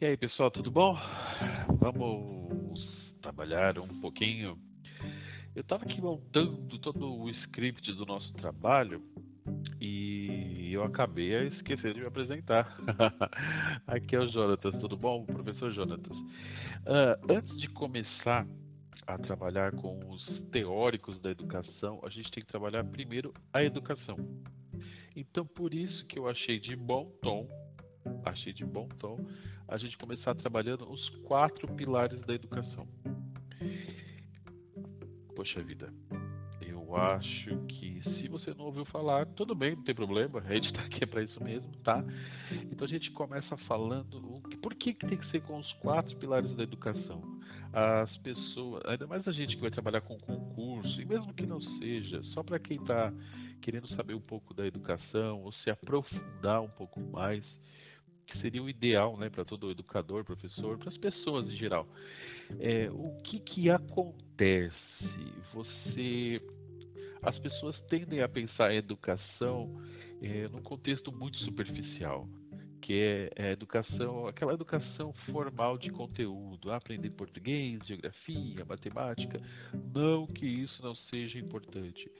E aí, pessoal, tudo bom? Vamos trabalhar um pouquinho. Eu estava aqui montando todo o script do nosso trabalho e eu acabei a esquecer de me apresentar. aqui é o Jonatas, tudo bom? Professor Jonatas. Uh, antes de começar a trabalhar com os teóricos da educação, a gente tem que trabalhar primeiro a educação. Então, por isso que eu achei de bom tom achei de bom tom a gente começar trabalhando os quatro pilares da educação. Poxa vida, eu acho que se você não ouviu falar, tudo bem, não tem problema, a gente está aqui para isso mesmo, tá? Então a gente começa falando por que, que tem que ser com os quatro pilares da educação. As pessoas, ainda mais a gente que vai trabalhar com concurso, e mesmo que não seja, só para quem está querendo saber um pouco da educação ou se aprofundar um pouco mais, que seria o ideal né, para todo educador, professor, para as pessoas em geral. É, o que, que acontece? Você, as pessoas tendem a pensar a educação é, num contexto muito superficial que é, é educação, aquela educação formal de conteúdo, aprender português, geografia, matemática. Não que isso não seja importante.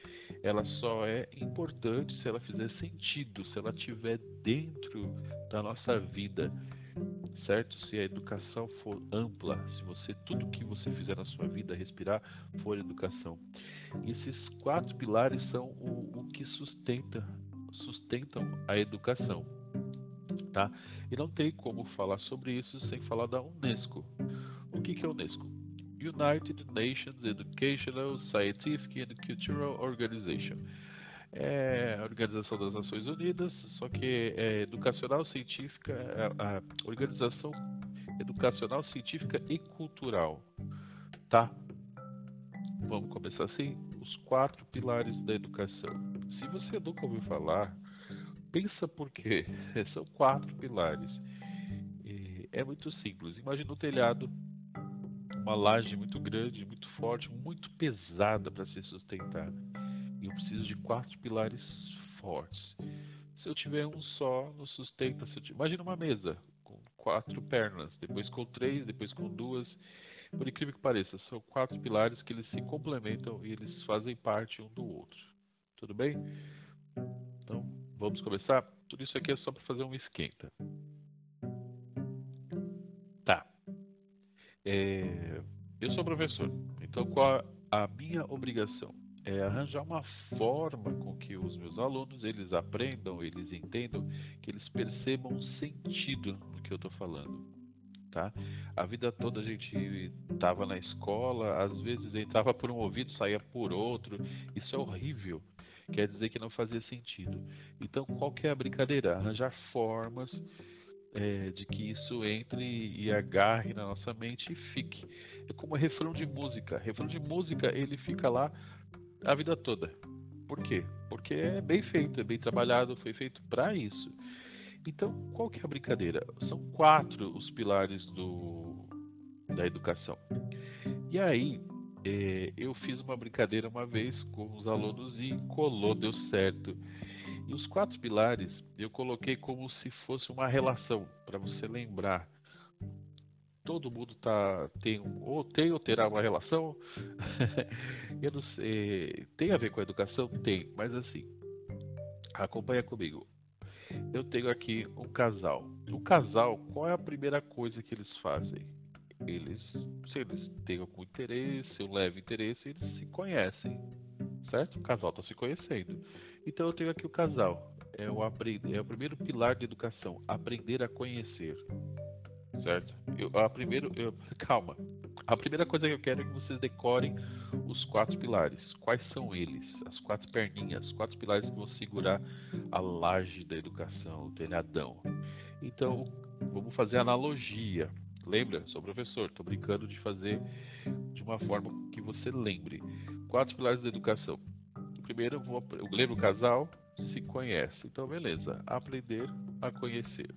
Ela só é importante se ela fizer sentido, se ela estiver dentro da nossa vida, certo? Se a educação for ampla, se você tudo que você fizer na sua vida respirar for educação. Esses quatro pilares são o, o que sustenta, sustentam a educação tá? E não tem como falar sobre isso sem falar da UNESCO. O que, que é a UNESCO? United Nations Educational, Scientific and Cultural Organization. É a Organização das Nações Unidas, só que é educacional, científica, é a Organização Educacional, Científica e Cultural, tá? Vamos começar assim, os quatro pilares da educação. Se você nunca ouviu falar Pensa por quê? São quatro pilares. É muito simples. Imagina um telhado, uma laje muito grande, muito forte, muito pesada para se sustentar. E eu preciso de quatro pilares fortes. Se eu tiver um só, não sustenta. Se Imagina uma mesa com quatro pernas, depois com três, depois com duas. Por incrível que pareça, são quatro pilares que eles se complementam e eles fazem parte um do outro. Tudo bem? Vamos começar? Tudo isso aqui é só para fazer um esquenta. Tá. É, eu sou professor, então qual a minha obrigação? É arranjar uma forma com que os meus alunos eles aprendam, eles entendam, que eles percebam sentido no que eu estou falando. Tá? A vida toda a gente estava na escola, às vezes entrava por um ouvido, saía por outro. Isso é horrível quer dizer que não fazia sentido. Então, qual que é a brincadeira? Arranjar formas é, de que isso entre e agarre na nossa mente e fique. É como refrão de música. Refrão de música, ele fica lá a vida toda. Por quê? Porque é bem feito, é bem trabalhado, foi feito para isso. Então, qual que é a brincadeira? São quatro os pilares do, da educação. E aí, é, eu fiz uma brincadeira uma vez com os alunos e colou, deu certo. E os quatro pilares eu coloquei como se fosse uma relação, para você lembrar. Todo mundo tá, tem, ou tem ou terá uma relação. eu não sei, tem a ver com a educação? Tem, mas assim, acompanha comigo. Eu tenho aqui um casal. O casal, qual é a primeira coisa que eles fazem? eles, se eles têm algum interesse, um leve interesse, eles se conhecem, certo? O casal está se conhecendo. Então eu tenho aqui o casal. É o, aprender, é o primeiro pilar de educação, aprender a conhecer, certo? Eu, a primeiro, eu, calma. A primeira coisa que eu quero é que vocês decorem os quatro pilares. Quais são eles? As quatro perninhas, os quatro pilares que vão segurar a laje da educação, o telhadão. Então, vamos fazer analogia. Lembra? Sou professor, estou brincando de fazer de uma forma que você lembre. Quatro pilares da educação. Primeiro, eu, vou, eu lembro o casal se conhece. Então, beleza. Aprender a conhecer.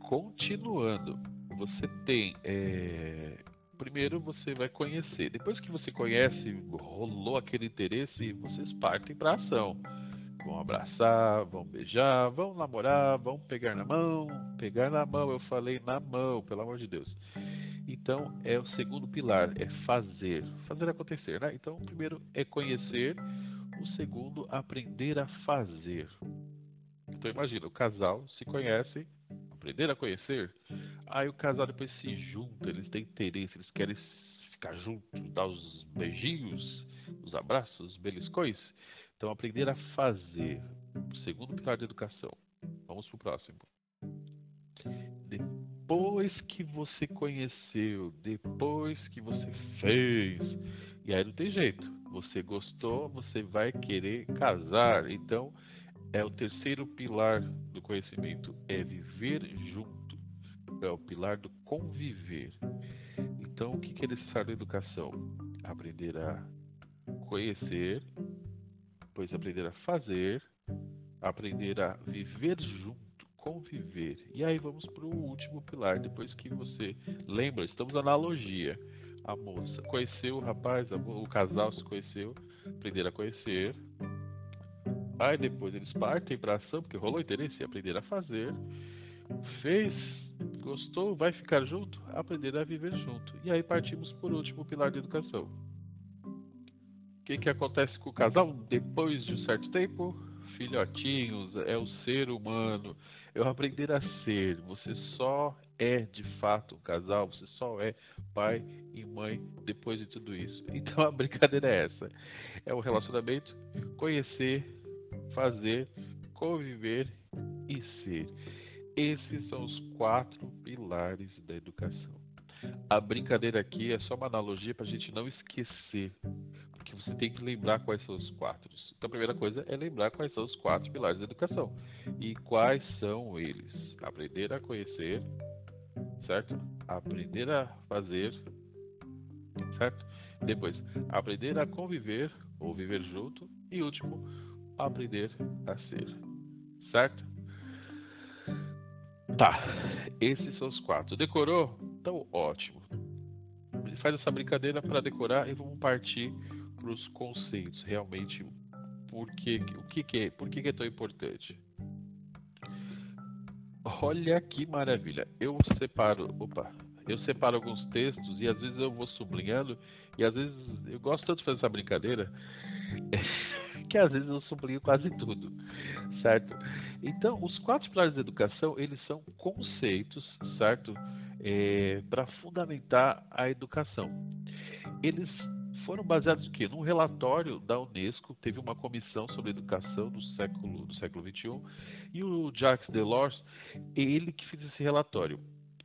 Continuando, você tem. É, primeiro você vai conhecer. Depois que você conhece, rolou aquele interesse, vocês partem para ação. vão abraçar, vão beijar, vão namorar, vão pegar na mão. Pegar na mão, eu falei na mão, pelo amor de Deus. Então, é o segundo pilar, é fazer, fazer acontecer, né? Então, o primeiro é conhecer, o segundo, aprender a fazer. Então, imagina, o casal se conhece, aprender a conhecer, aí o casal depois se junta, eles têm interesse, eles querem ficar juntos, dar os beijinhos, os abraços, os beliscões. Então, aprender a fazer. Segundo pilar de educação. Vamos para o próximo. Depois que você conheceu, depois que você fez, e aí não tem jeito. Você gostou, você vai querer casar. Então, é o terceiro pilar do conhecimento, é viver junto. É o pilar do conviver. Então, o que é necessário na educação? Aprender a conhecer, depois aprender a fazer, aprender a viver junto, conviver. E aí vamos para o último pilar, depois que você lembra, estamos na analogia. A moça conheceu o rapaz, o casal se conheceu, aprender a conhecer. Aí depois eles partem para ação, porque rolou interesse aprender a fazer. Fez, gostou, vai ficar junto, aprender a viver junto. E aí partimos por último pilar de educação, que, que acontece com o casal depois de um certo tempo? Filhotinhos, é o ser humano. Eu aprender a ser. Você só é de fato um casal, você só é pai e mãe depois de tudo isso. Então a brincadeira é essa: é o relacionamento, conhecer, fazer, conviver e ser. Esses são os quatro pilares da educação. A brincadeira aqui é só uma analogia para a gente não esquecer você tem que lembrar quais são os quatro. Então, a primeira coisa é lembrar quais são os quatro pilares da educação. E quais são eles? Aprender a conhecer, certo? Aprender a fazer, certo? Depois, aprender a conviver ou viver junto. E último, aprender a ser, certo? Tá, esses são os quatro. Decorou? Então, ótimo. Faz essa brincadeira para decorar e vamos partir os conceitos, realmente, por o que, que é, por que, que é tão importante? Olha que maravilha! Eu separo, opa, eu separo alguns textos e às vezes eu vou sublinhando e às vezes eu gosto tanto de fazer essa brincadeira que às vezes eu sublinho quase tudo, certo? Então, os quatro pilares da educação eles são conceitos, certo? É, para fundamentar a educação. Eles foram baseados quê? Num relatório da Unesco, teve uma comissão sobre educação do século do século 21 e o Jacques Delors, ele que fez esse relatório.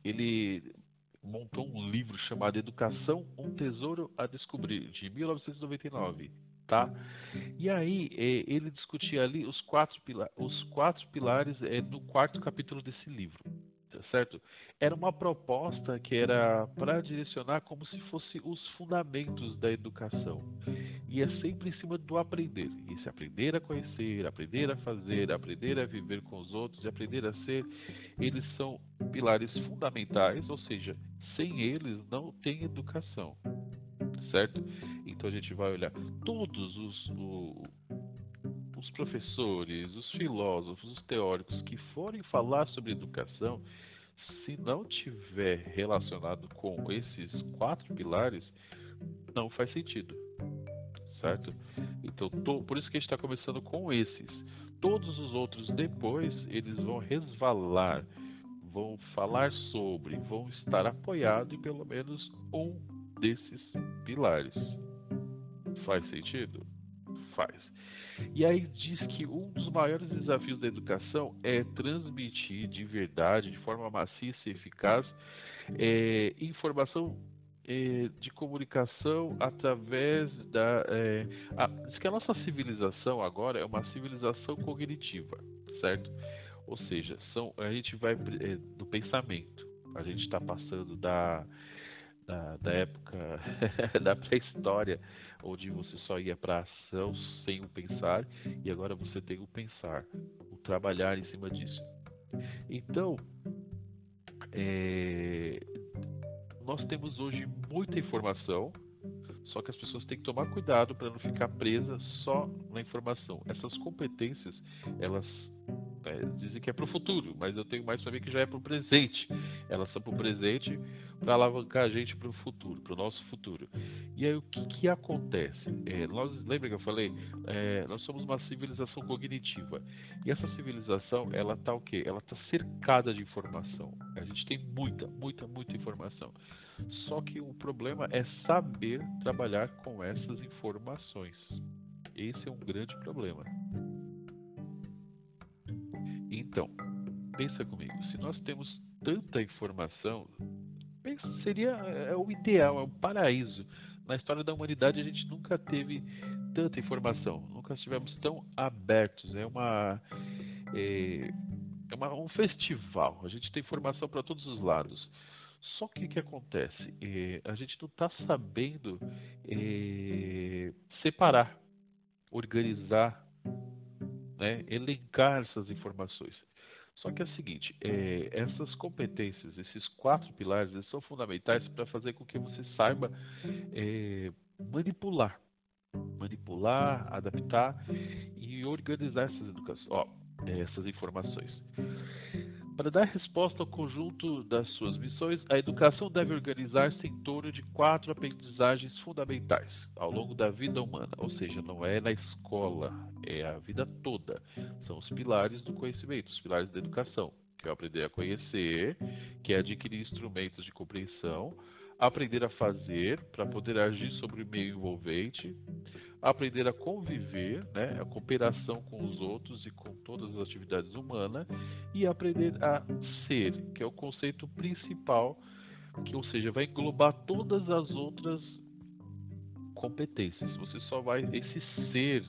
Ele montou um livro chamado Educação, um tesouro a descobrir, de 1999, tá? E aí é, ele discutia ali os quatro, os quatro pilares é, no quarto capítulo desse livro certo? Era uma proposta que era para direcionar como se fosse os fundamentos da educação. E é sempre em cima do aprender. E se aprender a conhecer, aprender a fazer, aprender a viver com os outros aprender a ser, eles são pilares fundamentais, ou seja, sem eles não tem educação. Certo? Então a gente vai olhar todos os, o, os professores, os filósofos, os teóricos que forem falar sobre educação, se não tiver relacionado com esses quatro pilares, não faz sentido, certo? Então, tô, por isso que a gente está começando com esses. Todos os outros depois eles vão resvalar, vão falar sobre, vão estar apoiados em pelo menos um desses pilares. Faz sentido? Faz. E aí diz que um dos maiores desafios da educação é transmitir de verdade, de forma maciça e eficaz, é, informação é, de comunicação através da. É, a, diz que a nossa civilização agora é uma civilização cognitiva, certo? Ou seja, são, a gente vai é, do pensamento. A gente está passando da, da, da época da pré-história onde você só ia para ação sem o pensar, e agora você tem o pensar, o trabalhar em cima disso. Então, é, nós temos hoje muita informação Só que as pessoas têm que tomar cuidado para não ficar presa só na informação. Essas competências, elas é, dizem que é para o futuro, mas eu tenho mais para mim que já é para o presente. Elas são para o presente para alavancar a gente para o futuro, para o nosso futuro. E aí o que, que acontece? É, nós, lembra que eu falei? É, nós somos uma civilização cognitiva. E essa civilização, ela está o quê? Ela está cercada de informação. A gente tem muita, muita, muita informação. Só que o problema é saber trabalhar com essas informações. Esse é um grande problema. Então, pensa comigo, se nós temos tanta informação, seria é o ideal, é o paraíso. Na história da humanidade a gente nunca teve tanta informação, nunca estivemos tão abertos. É uma é, é uma, um festival. A gente tem informação para todos os lados. Só que o que acontece? É, a gente não está sabendo é, separar, organizar né, elencar essas informações. Só que é o seguinte, é, essas competências, esses quatro pilares, eles são fundamentais para fazer com que você saiba é, manipular, manipular, adaptar e organizar essas educações, ó, essas informações. Para dar resposta ao conjunto das suas missões, a educação deve organizar-se em torno de quatro aprendizagens fundamentais ao longo da vida humana, ou seja, não é na escola, é a vida toda. São os pilares do conhecimento, os pilares da educação, que é aprender a conhecer, que é adquirir instrumentos de compreensão, aprender a fazer para poder agir sobre o meio envolvente, aprender a conviver, né, a cooperação com os outros e com todas as atividades humanas, e aprender a ser, que é o conceito principal, que ou seja, vai englobar todas as outras competências. Você só vai esse ser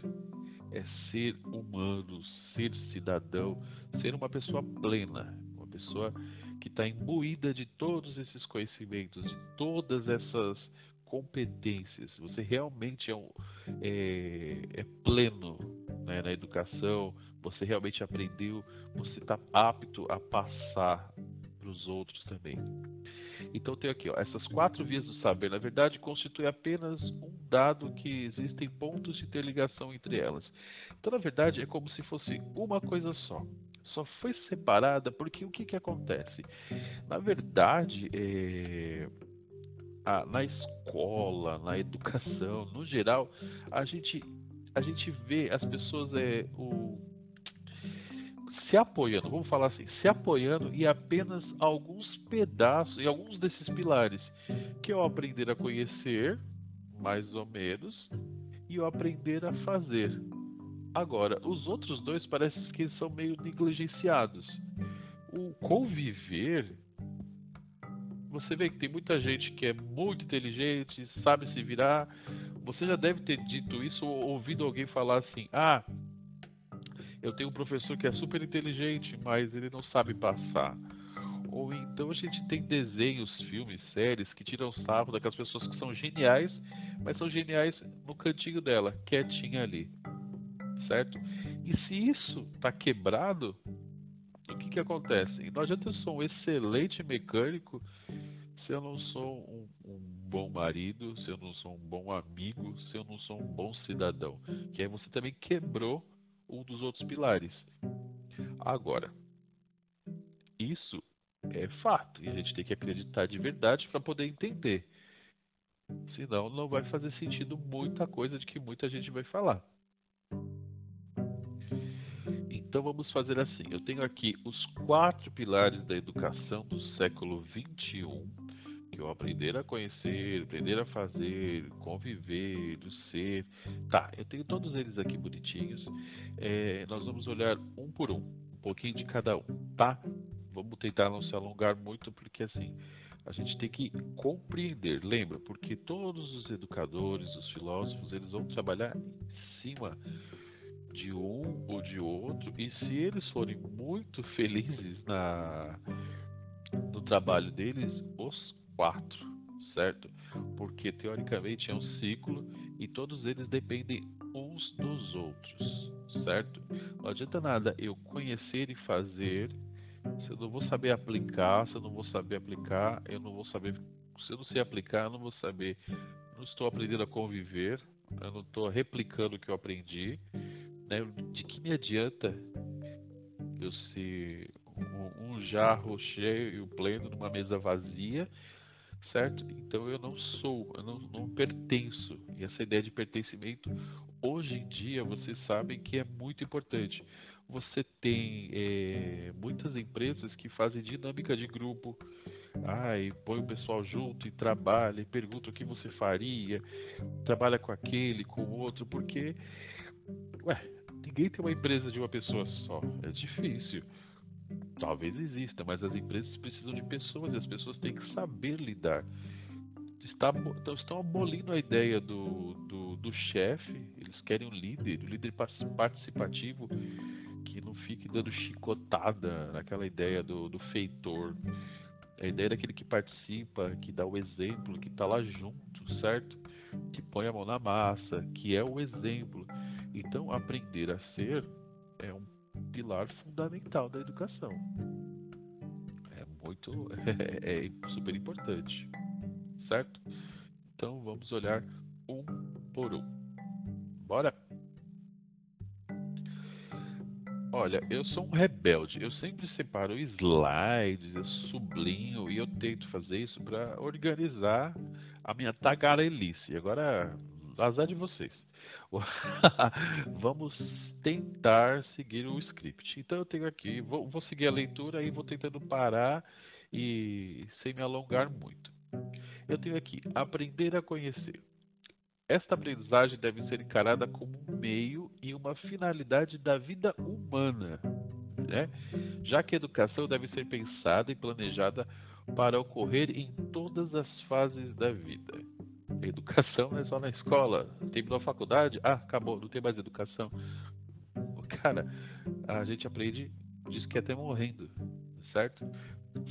é ser humano, ser cidadão, ser uma pessoa plena, uma pessoa que está imbuída de todos esses conhecimentos, de todas essas competências. Você realmente é, um, é, é pleno né, na educação, você realmente aprendeu, você está apto a passar para os outros também. Então tem aqui, ó, essas quatro vias do saber, na verdade, constituem apenas um dado que existem pontos de interligação entre elas. Então, na verdade, é como se fosse uma coisa só. Só foi separada porque o que, que acontece? Na verdade, é, a, na escola, na educação, no geral, a gente, a gente vê as pessoas é, o, se apoiando, vamos falar assim, se apoiando em apenas alguns pedaços, em alguns desses pilares, que é o aprender a conhecer, mais ou menos, e o aprender a fazer. Agora, os outros dois parece que são meio negligenciados. O conviver você vê que tem muita gente que é muito inteligente, sabe se virar. Você já deve ter dito isso ou ouvido alguém falar assim: ah, eu tenho um professor que é super inteligente, mas ele não sabe passar. Ou então a gente tem desenhos, filmes, séries que tiram sarro daquelas pessoas que são geniais, mas são geniais no cantinho dela, quietinha ali. Certo? E se isso está quebrado, o que, que acontece? Não adianta eu sou um excelente mecânico se eu não sou um, um, bom marido, se eu não sou um bom amigo, se eu não sou um bom cidadão. Que aí você também quebrou um dos outros pilares. Agora, isso é fato e a gente tem que acreditar de verdade para poder entender. Senão não vai fazer sentido muita coisa de que muita gente vai falar. Então vamos fazer assim. Eu tenho aqui os quatro pilares da educação do século 21 que eu aprender a conhecer, aprender a fazer, conviver, ser. Tá, eu tenho todos eles aqui bonitinhos. É, nós vamos olhar um por um, um pouquinho de cada um, tá? Vamos tentar não se alongar muito, porque assim, a gente tem que compreender. Lembra, porque todos os educadores, os filósofos, eles vão trabalhar em cima de um ou de outro, e se eles forem muito felizes na no trabalho deles, os quatro, certo? Porque teoricamente é um ciclo e todos eles dependem uns dos outros, certo? Não adianta nada eu conhecer e fazer se eu não vou saber aplicar, se eu não vou saber aplicar, eu não vou saber. Se eu não sei aplicar, eu não vou saber não estou aprendendo a conviver, eu não estou replicando o que eu aprendi. Né? De que me adianta eu ser um, um jarro cheio, pleno, numa mesa vazia, certo? Então eu não sou, eu não, não pertenço. E essa ideia de pertencimento, hoje em dia, vocês sabem que é muito importante. Você tem é, muitas empresas que fazem dinâmica de grupo, ah, põe o pessoal junto e trabalha e pergunta o que você faria, trabalha com aquele, com o outro, porque, ué, ninguém tem uma empresa de uma pessoa só, é difícil. Talvez exista, mas as empresas precisam de pessoas e as pessoas têm que saber lidar. Está, então, estão abolindo a ideia do, do, do chefe, eles querem um líder, um líder participativo que não fique dando chicotada naquela ideia do, do feitor. A ideia daquele que participa, que dá o exemplo, que está lá junto, certo? Que põe a mão na massa, que é o exemplo. Então, aprender a ser é um pilar fundamental da educação. É muito, é, é super importante, certo? Então, vamos olhar um por um. Bora? Olha, eu sou um rebelde. Eu sempre separo slides, eu sublinho e eu tento fazer isso para organizar a minha tagarelice. Agora, azar de vocês. Vamos tentar seguir o script. Então eu tenho aqui, vou, vou seguir a leitura e vou tentando parar e sem me alongar muito. Eu tenho aqui aprender a conhecer. Esta aprendizagem deve ser encarada como um meio e uma finalidade da vida humana, né? já que a educação deve ser pensada e planejada para ocorrer em todas as fases da vida. Educação é só na escola. Terminou a faculdade? Ah, acabou, não tem mais educação. Cara, a gente aprende, diz que é até morrendo, certo?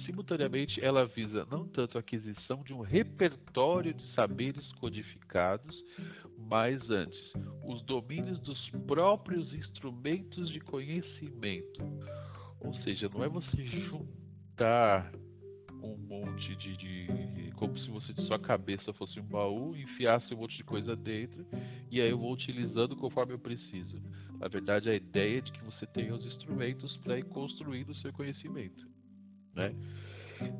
Simultaneamente, ela visa não tanto a aquisição de um repertório de saberes codificados, mas antes, os domínios dos próprios instrumentos de conhecimento. Ou seja, não é você juntar um monte de, de, como se você de sua cabeça fosse um baú, enfiasse um monte de coisa dentro e aí eu vou utilizando conforme eu preciso. Na verdade, a ideia é de que você tenha os instrumentos para ir construindo o seu conhecimento. Né?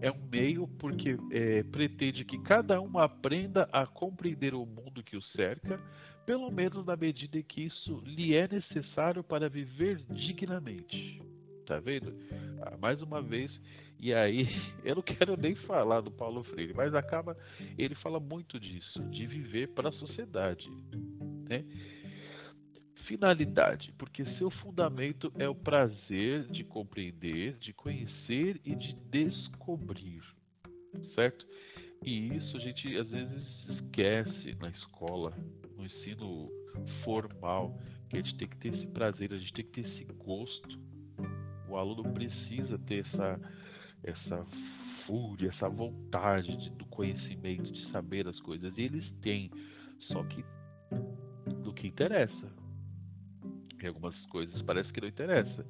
É um meio porque é, pretende que cada um aprenda a compreender o mundo que o cerca, pelo menos na medida em que isso lhe é necessário para viver dignamente. Tá vendo? Ah, mais uma vez, e aí eu não quero nem falar do Paulo Freire, mas acaba ele fala muito disso, de viver para a sociedade, né? finalidade, porque seu fundamento é o prazer de compreender, de conhecer e de descobrir, certo? E isso a gente às vezes esquece na escola, no ensino formal, que a gente tem que ter esse prazer, a gente tem que ter esse gosto. O aluno precisa ter essa, essa fúria, essa vontade de, do conhecimento, de saber as coisas. E eles têm, só que do que interessa, em algumas coisas parece que não interessa.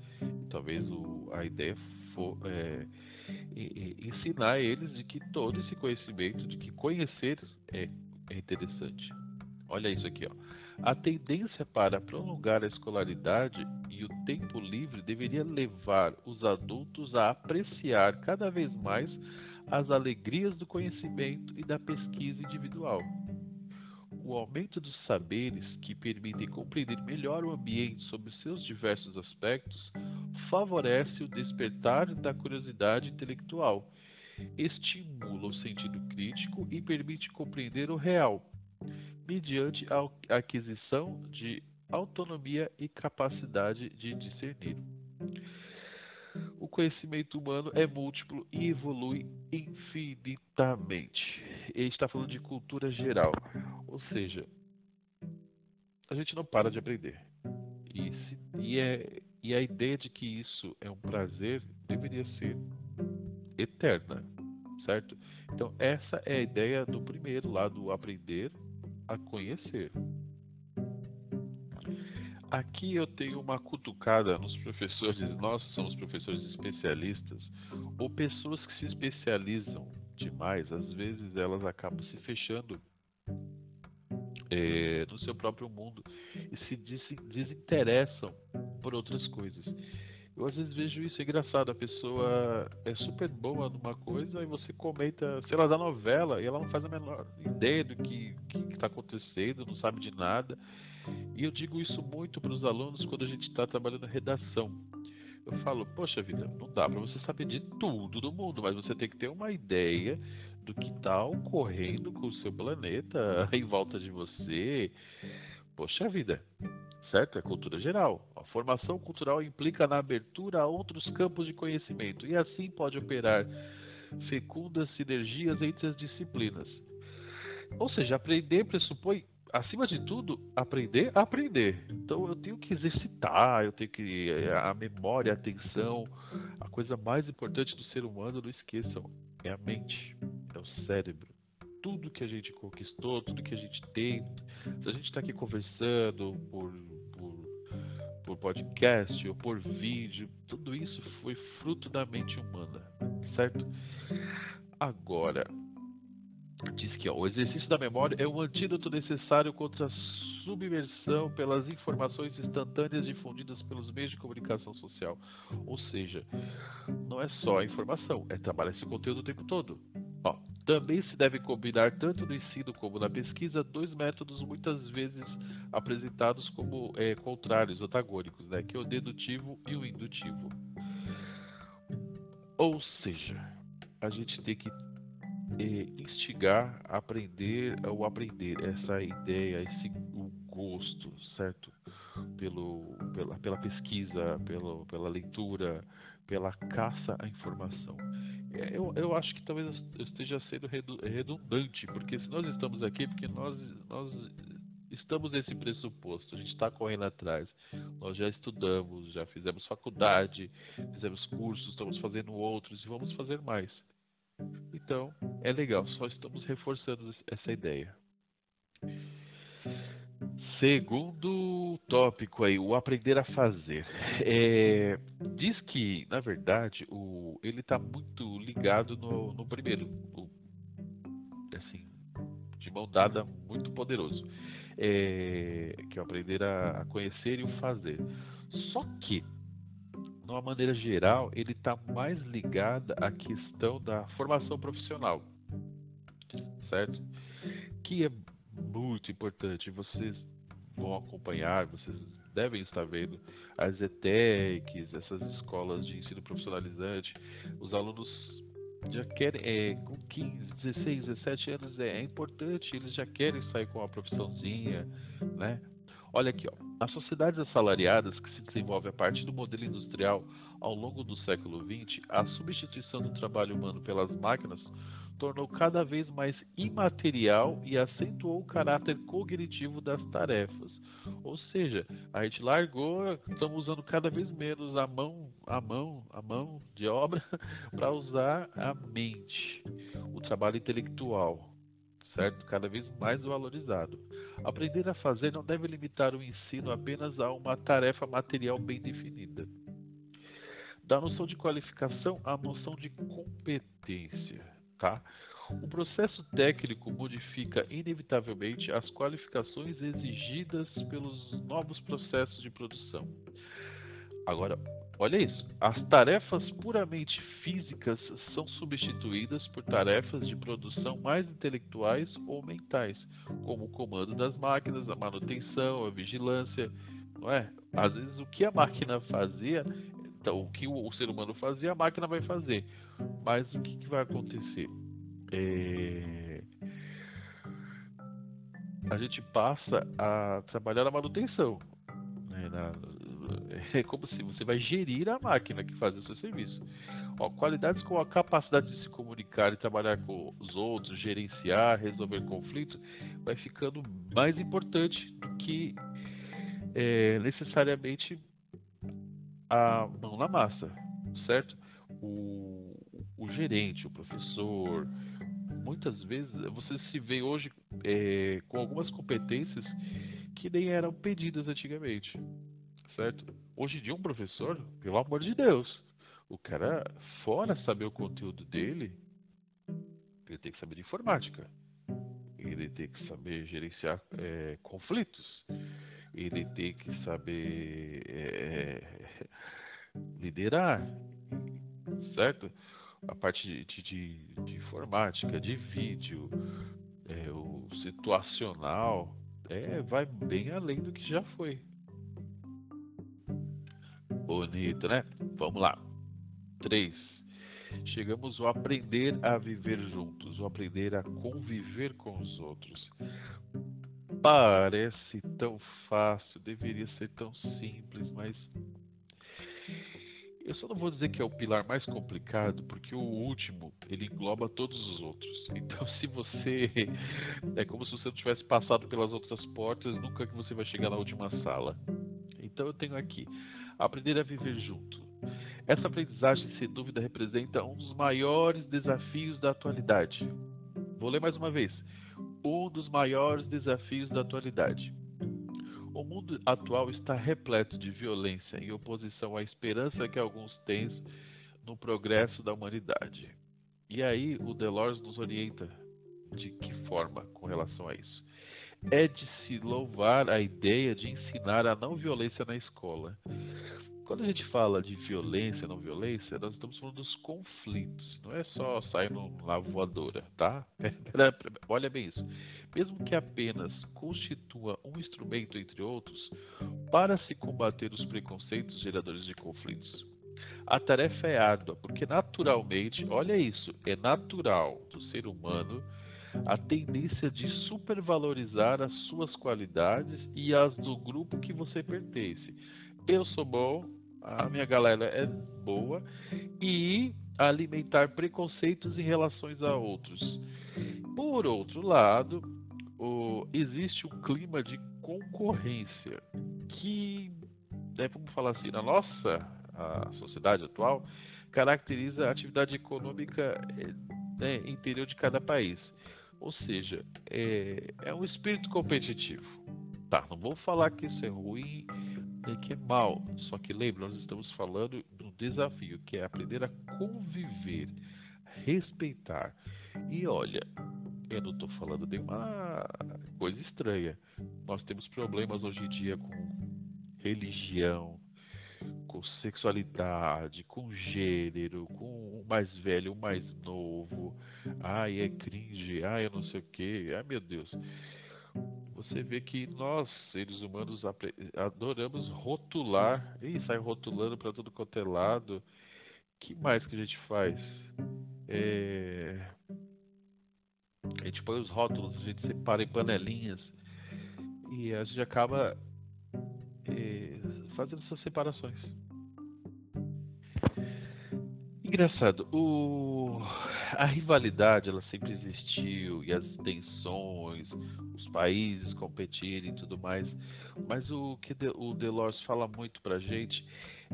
Talvez o, a ideia for é, ensinar eles de que todo esse conhecimento, de que conhecer é, é interessante. Olha isso aqui, ó. A tendência para prolongar a escolaridade e o tempo livre deveria levar os adultos a apreciar cada vez mais as alegrias do conhecimento e da pesquisa individual. O aumento dos saberes que permitem compreender melhor o ambiente sob seus diversos aspectos favorece o despertar da curiosidade intelectual, estimula o sentido crítico e permite compreender o real, mediante a aquisição de autonomia e capacidade de discernir. O conhecimento humano é múltiplo e evolui infinitamente. Ele está falando de cultura geral. Ou seja, a gente não para de aprender. E, se, e, é, e a ideia de que isso é um prazer deveria ser eterna, certo? Então, essa é a ideia do primeiro lá do aprender a conhecer. Aqui eu tenho uma cutucada nos professores, nós somos professores especialistas, ou pessoas que se especializam demais, às vezes elas acabam se fechando é, no seu próprio mundo e se desinteressam por outras coisas. Eu às vezes vejo isso, é engraçado, a pessoa é super boa numa coisa e você comenta, sei lá, da novela e ela não faz a menor ideia do que está acontecendo, não sabe de nada. E eu digo isso muito para os alunos quando a gente está trabalhando redação. Eu falo, poxa vida, não dá para você saber de tudo do mundo, mas você tem que ter uma ideia do que está ocorrendo com o seu planeta em volta de você. Poxa vida, certo? É cultura geral. A formação cultural implica na abertura a outros campos de conhecimento e assim pode operar fecundas sinergias entre as disciplinas. Ou seja, aprender pressupõe, acima de tudo, aprender a aprender. Então eu tenho que exercitar, eu tenho que. Eh, a memória, a atenção, a coisa mais importante do ser humano, não esqueçam, é a mente, é o cérebro. Tudo que a gente conquistou, tudo que a gente tem, se a gente está aqui conversando por, por, podcast ou por vídeo, tudo isso foi fruto da mente humana, certo? Agora, diz que ó, o exercício da memória é um antídoto necessário contra a submersão pelas informações instantâneas difundidas pelos meios de comunicação social. Ou seja, não é só a informação, é trabalhar esse conteúdo o tempo todo. Ó, também se deve combinar tanto no ensino como na pesquisa dois métodos muitas vezes apresentados como é, contrários, antagônicos, né, que é o dedutivo e o indutivo. Ou seja, a gente tem que é, instigar aprender ou aprender essa ideia, esse o gosto, certo? Pelo, pela, pela pesquisa, pelo, pela leitura, pela caça à informação. É, eu, eu acho que talvez eu esteja sendo redundante, porque se nós estamos aqui, porque nós, nós estamos nesse pressuposto, a gente está correndo atrás. Nós já estudamos, já fizemos faculdade, fizemos cursos, estamos fazendo outros e vamos fazer mais. Então, é legal, só estamos reforçando essa ideia. Segundo tópico aí, o aprender a fazer. É, diz que, na verdade, o, ele está muito ligado no, no primeiro, o, assim, de mão dada, muito poderoso, é, que é o aprender a, a conhecer e o fazer. Só que de uma maneira geral, ele está mais ligado à questão da formação profissional, certo? Que é muito importante. Vocês vão acompanhar, vocês devem estar vendo as ETECs, essas escolas de ensino profissionalizante. Os alunos já querem, é, com 15, 16, 17 anos, é, é importante, eles já querem sair com uma profissãozinha, né? Olha aqui, ó. As sociedades assalariadas que se desenvolvem a partir do modelo industrial ao longo do século XX, a substituição do trabalho humano pelas máquinas tornou cada vez mais imaterial e acentuou o caráter cognitivo das tarefas. Ou seja, a gente largou, estamos usando cada vez menos a mão, a mão, a mão de obra para usar a mente, o trabalho intelectual, certo? Cada vez mais valorizado. Aprender a fazer não deve limitar o ensino apenas a uma tarefa material bem definida. Da noção de qualificação à noção de competência, tá? O processo técnico modifica inevitavelmente as qualificações exigidas pelos novos processos de produção. Agora, olha isso. As tarefas puramente físicas são substituídas por tarefas de produção mais intelectuais ou mentais, como o comando das máquinas, a manutenção, a vigilância, não é? Às vezes o que a máquina fazia, então, o que o, ser humano fazia, a máquina vai fazer. Mas o que, que vai acontecer? É... A gente passa a trabalhar na manutenção, né? na, é como se você vai gerir a máquina que faz o seu serviço. Ó, qualidades como a capacidade de se comunicar e trabalhar com os outros, gerenciar, resolver conflitos, vai ficando mais importante do que é, necessariamente a mão na massa, certo? O, o gerente, o professor, muitas vezes você se vê hoje é, com algumas competências que nem eram pedidas antigamente certo? Hoje em dia, um professor, pelo amor de Deus, o cara, fora saber o conteúdo dele, ele tem que saber de informática. Ele tem que saber gerenciar é, conflitos, ele tem que saber é, liderar, certo? A parte de, de, de informática, de vídeo, é, o situacional, é, vai bem além do que já foi. Bonito, né? Vamos lá. 3. Chegamos ao aprender a viver juntos, o aprender a conviver com os outros. Parece tão fácil, deveria ser tão simples, mas eu só não vou dizer que é o pilar mais complicado, porque o último ele engloba todos os outros. Então, se você é como se você não tivesse passado pelas outras portas, nunca que você vai chegar na última sala. Então, eu tenho aqui aprender a viver junto. Essa aprendizagem, sem dúvida, representa um dos maiores desafios da atualidade. Vou ler mais uma vez. Um dos maiores desafios da atualidade. O mundo atual está repleto de violência em oposição à esperança que alguns têm no progresso da humanidade. E aí o Delors nos orienta de que forma com relação a isso. É de se louvar a ideia de ensinar a não violência na escola. Quando a gente fala de violência, não violência, nós estamos falando dos conflitos. Não é só sair na voadora, tá? Olha bem isso. Mesmo que apenas constitua um instrumento entre outros para se combater os preconceitos geradores de conflitos. A tarefa é árdua, porque naturalmente, olha isso, é natural do ser humano a tendência de supervalorizar as suas qualidades e as do grupo que você pertence. Eu sou bom, a minha galera é boa e alimentar preconceitos em relações a outros. Por outro lado, o, existe um clima de concorrência que, né, vamos falar assim, na nossa sociedade atual, caracteriza a atividade econômica né, interior de cada país. Ou seja, é, é um espírito competitivo. Tá, não vou falar que isso é ruim é que é mal. Só que lembre, nós estamos falando do desafio, que é aprender a conviver, respeitar. E olha, eu não estou falando de uma coisa estranha. Nós temos problemas hoje em dia com religião, com sexualidade, com gênero, com o mais velho, o mais novo. Ai, é cringe, ai, eu não sei o que. Ai, meu Deus você vê que nós, seres humanos, adoramos rotular e sai rotulando para tudo quanto é lado. que mais que a gente faz? É... A gente põe os rótulos, a gente separa em panelinhas e a gente acaba é, fazendo essas separações. Engraçado, o... a rivalidade ela sempre existiu e as tensões, países competirem e tudo mais. Mas o que o Delors fala muito para gente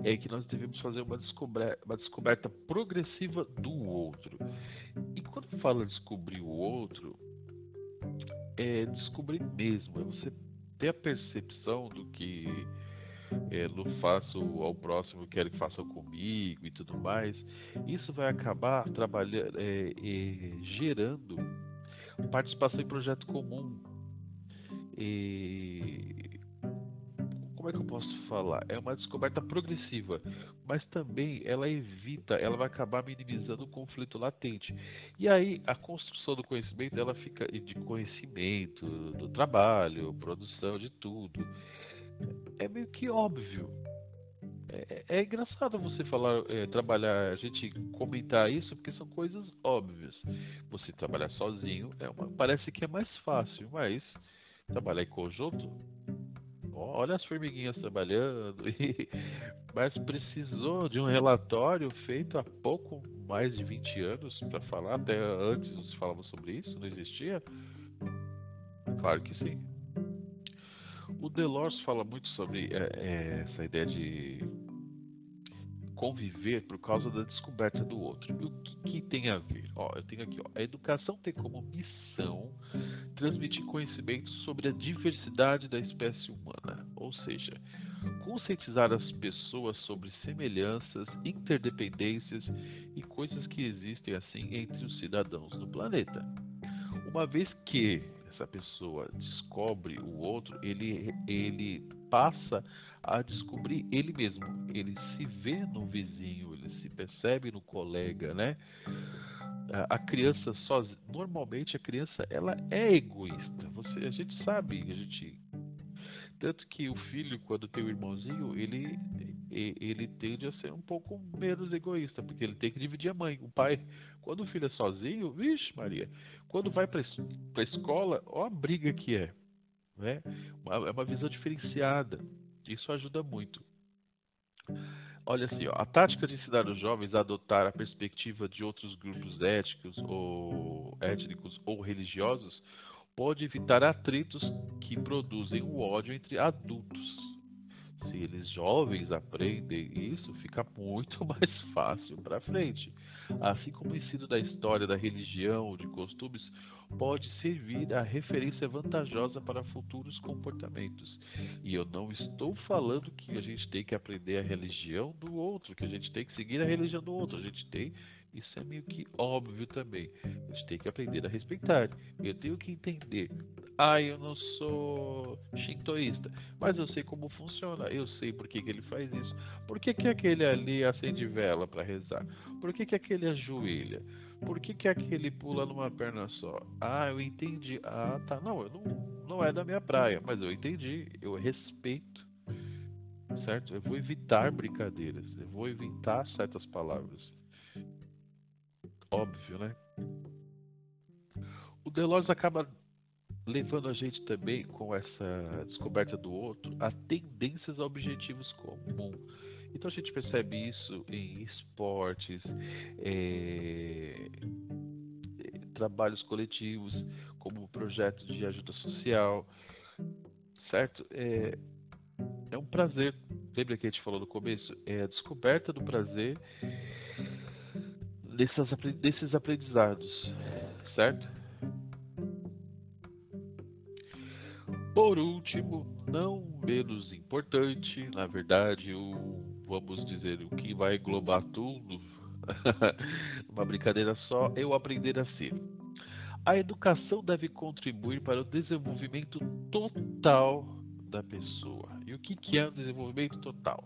é que nós devemos fazer uma descoberta, uma descoberta progressiva do outro. E quando fala descobrir o outro, é descobrir mesmo, é você ter a percepção do que é, não faço ao próximo, que façam comigo e tudo mais. Isso vai acabar trabalhando, é, é, gerando participação em projeto comum, e como é que eu posso falar? É uma descoberta progressiva, mas também ela evita, ela vai acabar minimizando o conflito latente. E aí a construção do conhecimento, ela fica de conhecimento, do trabalho, produção de tudo. É meio que óbvio. É, é engraçado você falar, é, trabalhar, a gente comentar isso, porque são coisas óbvias. Você trabalhar sozinho é uma, parece que é mais fácil, mas trabalhar em conjunto, olha as formiguinhas trabalhando, mas precisou de um relatório feito há pouco mais de 20 anos para falar, até antes se falava sobre isso, não existia? Claro que sim. O Delors fala muito sobre é, é, essa ideia de conviver por causa da descoberta do outro. E o que, que tem a ver? Ó, eu tenho aqui, ó, a educação tem como missão transmitir conhecimento sobre a diversidade da espécie humana, ou seja, conscientizar as pessoas sobre semelhanças, interdependências e coisas que existem assim entre os cidadãos do planeta. Uma vez que essa pessoa descobre o outro, ele, ele passa a descobrir ele mesmo. Ele se vê no vizinho, ele se percebe no colega, né? A criança sozinha, normalmente a criança ela é egoísta. Você, a gente sabe, a gente tanto que o filho quando tem o irmãozinho, ele ele tende a ser um pouco menos egoísta, porque ele tem que dividir a mãe. O pai, quando o filho é sozinho, vixe Maria, quando vai para a escola, ó a briga que é. Né? é uma visão diferenciada. Isso ajuda muito. Olha assim, ó, a tática de ensinar os jovens a adotar a perspectiva de outros grupos étnicos ou étnicos ou religiosos pode evitar atritos que produzem o ódio entre adultos se eles jovens aprendem isso, fica muito mais fácil para frente. Assim como o ensino da história, da religião, de costumes, pode servir a referência vantajosa para futuros comportamentos. E eu não estou falando que a gente tem que aprender a religião do outro, que a gente tem que seguir a religião do outro. A gente tem isso é meio que óbvio também. A gente tem que aprender a respeitar. Eu tenho que entender. Ah, eu não sou shintoísta, mas eu sei como funciona. Eu sei por que, que ele faz isso. Por que, que aquele ali acende vela para rezar? Por que, que aquele ajoelha? Por que, que aquele pula numa perna só? Ah, eu entendi. Ah, tá. Não, eu não, não é da minha praia, mas eu entendi. Eu respeito. Certo? Eu vou evitar brincadeiras. Eu vou evitar certas palavras óbvio, né? O Deleuze acaba levando a gente também com essa descoberta do outro a tendências a objetivos comuns. Então a gente percebe isso em esportes, é, trabalhos coletivos, como projetos de ajuda social, certo? É, é um prazer. Lembra que a gente falou no começo? É a descoberta do prazer desses, desses aprendizados, certo? Por último, não menos importante, na verdade, o, vamos dizer, o que vai englobar tudo, uma brincadeira só, o aprender a ser. A educação deve contribuir para o desenvolvimento total da pessoa. E o que, que é o desenvolvimento total?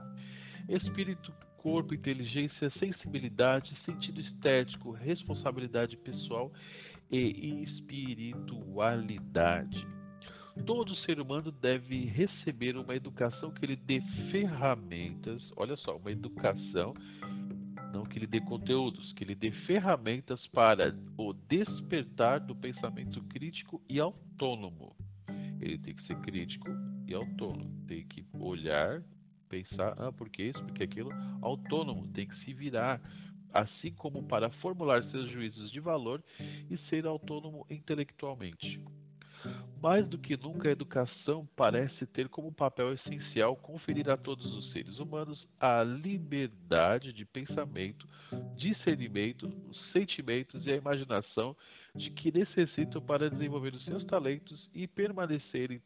Espírito corpo, inteligência, sensibilidade, sentido estético, responsabilidade pessoal e espiritualidade. Todo ser humano deve receber uma educação que lhe dê ferramentas, olha só, uma educação, não que lhe dê conteúdos, que lhe dê ferramentas para o despertar do pensamento crítico e autônomo. Ele tem que ser crítico e autônomo, tem que olhar pensar, ah, porque isso, porque aquilo, autônomo, tem que se virar, assim como para formular seus juízos de valor e ser autônomo intelectualmente. Mais do que nunca, a educação parece ter como papel essencial conferir a todos os seres humanos a liberdade de pensamento, discernimento, os sentimentos e a imaginação de que necessitam para desenvolver os seus talentos e permanecerem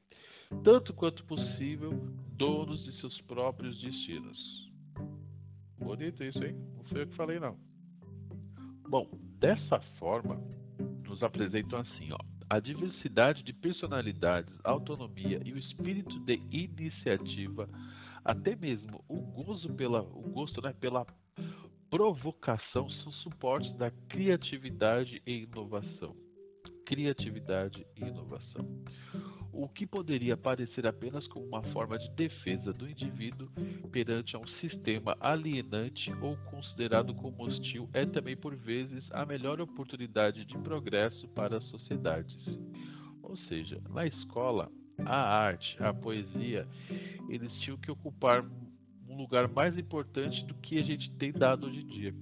tanto quanto possível, donos de seus próprios destinos. Bonito isso, hein? Não foi eu que falei, não. Bom, dessa forma, nos apresentam assim, ó. A diversidade de personalidades, autonomia e o espírito de iniciativa, até mesmo o gozo pela, o gosto né, pela provocação são suportes da criatividade e inovação. Criatividade e inovação o que poderia parecer apenas como uma forma de defesa do indivíduo perante a um sistema alienante ou considerado como hostil é também por vezes a melhor oportunidade de progresso para as sociedades. Ou seja, na escola, a arte, a poesia, eles tinham que ocupar um lugar mais importante do que a gente tem dado hoje em dia.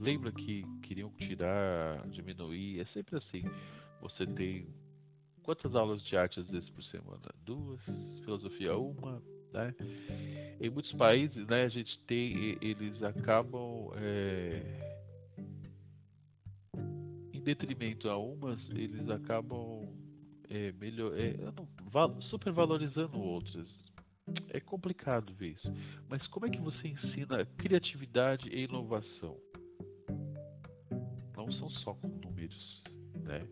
Lembra que queriam tirar, diminuir, é sempre assim. Você tem Quantas aulas de arte às vezes por semana? Duas, filosofia uma, né? Em muitos países, né, a gente tem, eles acabam é, em detrimento a umas, eles acabam é, melhor, é, supervalorizando outras. É complicado ver isso. Mas como é que você ensina criatividade e inovação? Não são só com números, né?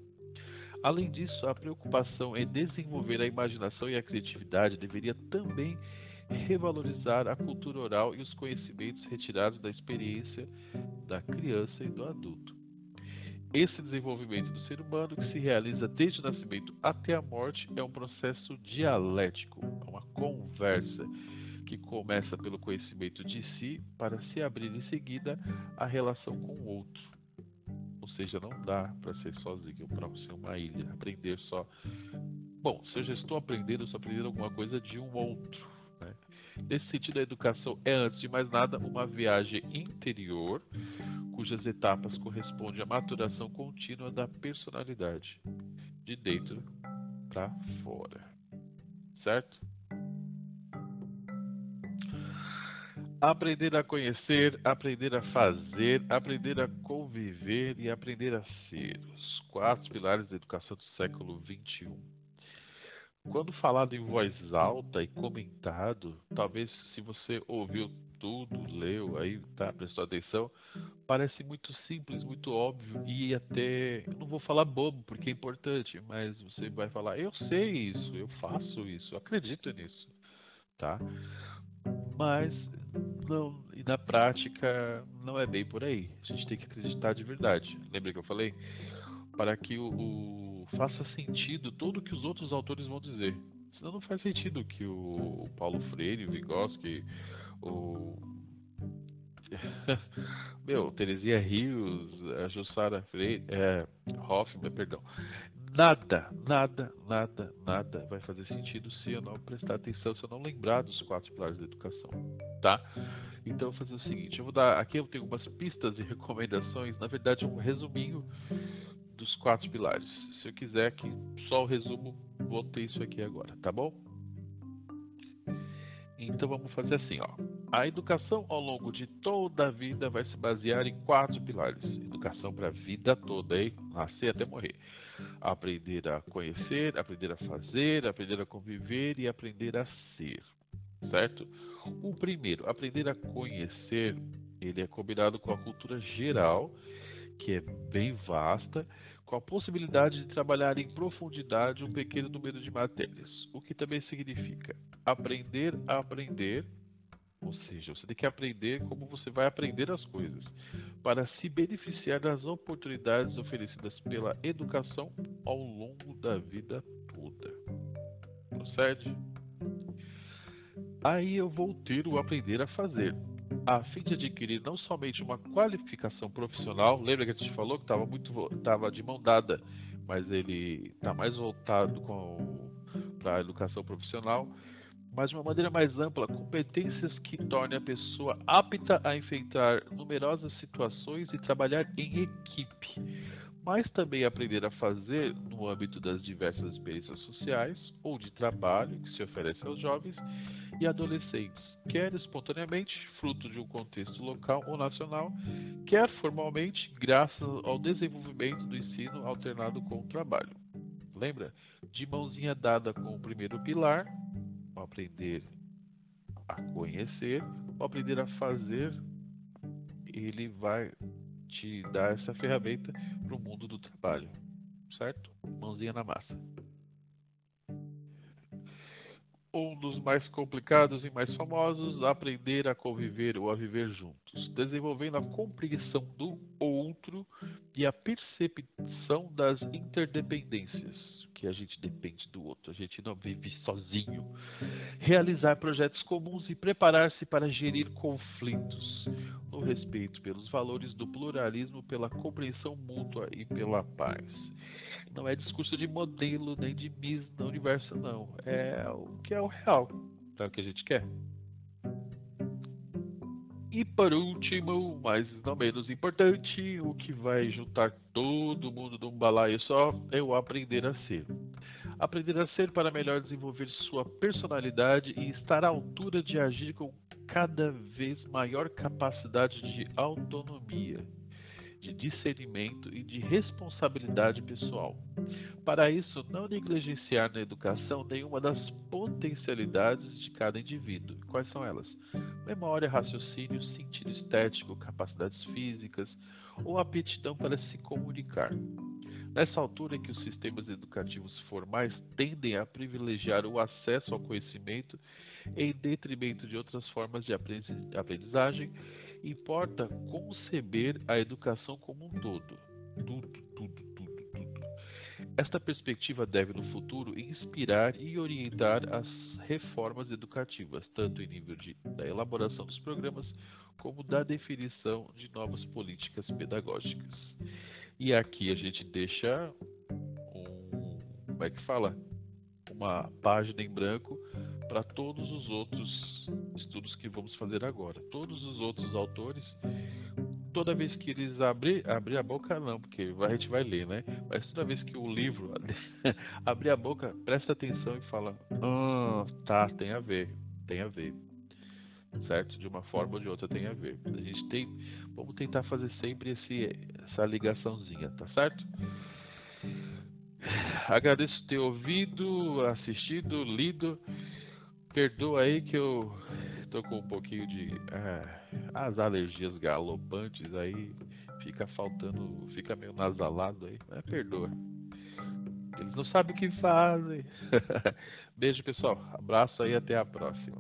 Além disso, a preocupação em desenvolver a imaginação e a criatividade deveria também revalorizar a cultura oral e os conhecimentos retirados da experiência da criança e do adulto. Esse desenvolvimento do ser humano, que se realiza desde o nascimento até a morte, é um processo dialético, é uma conversa que começa pelo conhecimento de si para se abrir em seguida à relação com o outro. Seja, não dá para ser sozinho, para ser uma ilha, aprender só. Bom, se eu já estou aprendendo, eu estou aprendendo alguma coisa de um outro. Né? Nesse sentido, a educação é, antes de mais nada, uma viagem interior cujas etapas correspondem à maturação contínua da personalidade, de dentro para fora. Certo? Aprender a conhecer, aprender a fazer, aprender a conviver e aprender a ser. Os quatro pilares da educação do século XXI. Quando falado em voz alta e comentado, talvez se você ouviu tudo, leu, aí tá, prestou atenção, parece muito simples, muito óbvio e até, não vou falar bobo porque é importante, mas você vai falar, eu sei isso, eu faço isso, eu acredito nisso, tá? Mas não, e na prática não é bem por aí. A gente tem que acreditar de verdade. Lembra que eu falei? Para que o, o faça sentido tudo que os outros autores vão dizer. Senão não faz sentido que o Paulo Freire, o Vygotsky, o meu, Teresia Rios, a Jussara Freire, é, Hoffman, perdão. Nada, nada, nada, nada vai fazer sentido se eu não prestar atenção, se eu não lembrar dos quatro pilares da educação, tá? Então eu vou fazer o seguinte, eu vou dar, aqui eu tenho algumas pistas e recomendações, na verdade um resuminho dos quatro pilares. Se eu quiser que só o resumo, vou ter isso aqui agora, tá bom? Então vamos fazer assim, ó. A educação ao longo de toda a vida vai se basear em quatro pilares. Educação para a vida toda, hein? Nascer até morrer. Aprender a conhecer, aprender a fazer, aprender a conviver e aprender a ser. Certo? O primeiro, aprender a conhecer, ele é combinado com a cultura geral, que é bem vasta, com a possibilidade de trabalhar em profundidade um pequeno número de matérias, o que também significa aprender a aprender, ou seja, você tem que aprender como você vai aprender as coisas, para se beneficiar das oportunidades oferecidas pela educação ao longo da vida toda. Procede? Aí eu vou ter o aprender a fazer a fim de adquirir não somente uma qualificação profissional, lembra que a gente falou que estava muito estava de mão dada, mas ele está mais voltado para a educação profissional, mas de uma maneira mais ampla, competências que tornem a pessoa apta a enfrentar numerosas situações e trabalhar em equipe, mas também aprender a fazer no âmbito das diversas experiências sociais ou de trabalho que se oferece aos jovens e adolescentes, quer espontaneamente, fruto de um contexto local ou nacional, quer formalmente, graças ao desenvolvimento do ensino alternado com o trabalho. Lembra? De mãozinha dada com o primeiro pilar, o aprender a conhecer, o aprender a fazer, ele vai te dar essa ferramenta para o mundo do trabalho, certo? Mãozinha na massa. Um dos mais complicados e mais famosos, aprender a conviver ou a viver juntos, desenvolvendo a compreensão do outro e a percepção das interdependências, que a gente depende do outro, não vive sozinho. Realizar projetos comuns e preparar-se para gerir conflitos, no respeito pelos valores do pluralismo, pela compreensão mútua e pela paz não é discurso de modelo nem de Miss no universo, não. É o que é o real. É o que a gente quer. E por último, mas não menos importante, o que vai juntar todo mundo num balaio só é o aprender a ser. Aprender a ser para melhor desenvolver sua personalidade e estar à altura de agir com cada vez maior capacidade de autonomia de discernimento e de responsabilidade pessoal. Para isso, não negligenciar na educação nenhuma das potencialidades de cada indivíduo. Quais são elas? Memória, raciocínio, sentido estético, capacidades físicas ou aptidão para se comunicar. Nessa altura em que os sistemas educativos formais tendem a privilegiar o acesso ao conhecimento em detrimento de outras formas de aprendizagem, importa conceber a educação como um todo. Tudo, tudo, tudo, tudo. Esta perspectiva deve, no futuro, inspirar e orientar as reformas educativas, tanto em nível de, da elaboração dos programas como da definição de novas políticas pedagógicas. E aqui a gente deixa um, como é que fala? Uma página em branco para todos os outros estudos que vamos fazer agora. Todos os outros autores, toda vez que eles abrir, abrir a boca não, porque a gente vai ler, né? Mas toda vez que o livro abrir a boca, presta atenção e fala: "Ah, tá, tem a ver, tem a ver" certo? De uma forma ou de outra tem a ver. A gente tem, vamos tentar fazer sempre esse, essa ligaçãozinha, tá certo? Agradeço ter ouvido, assistido, lido. Perdoa aí que eu tô com um pouquinho de é, as alergias galopantes aí, fica faltando, fica meio nasalado aí, mas perdoa. Eles não sabem o que fazem. Beijo, pessoal. Abraço aí até a próxima.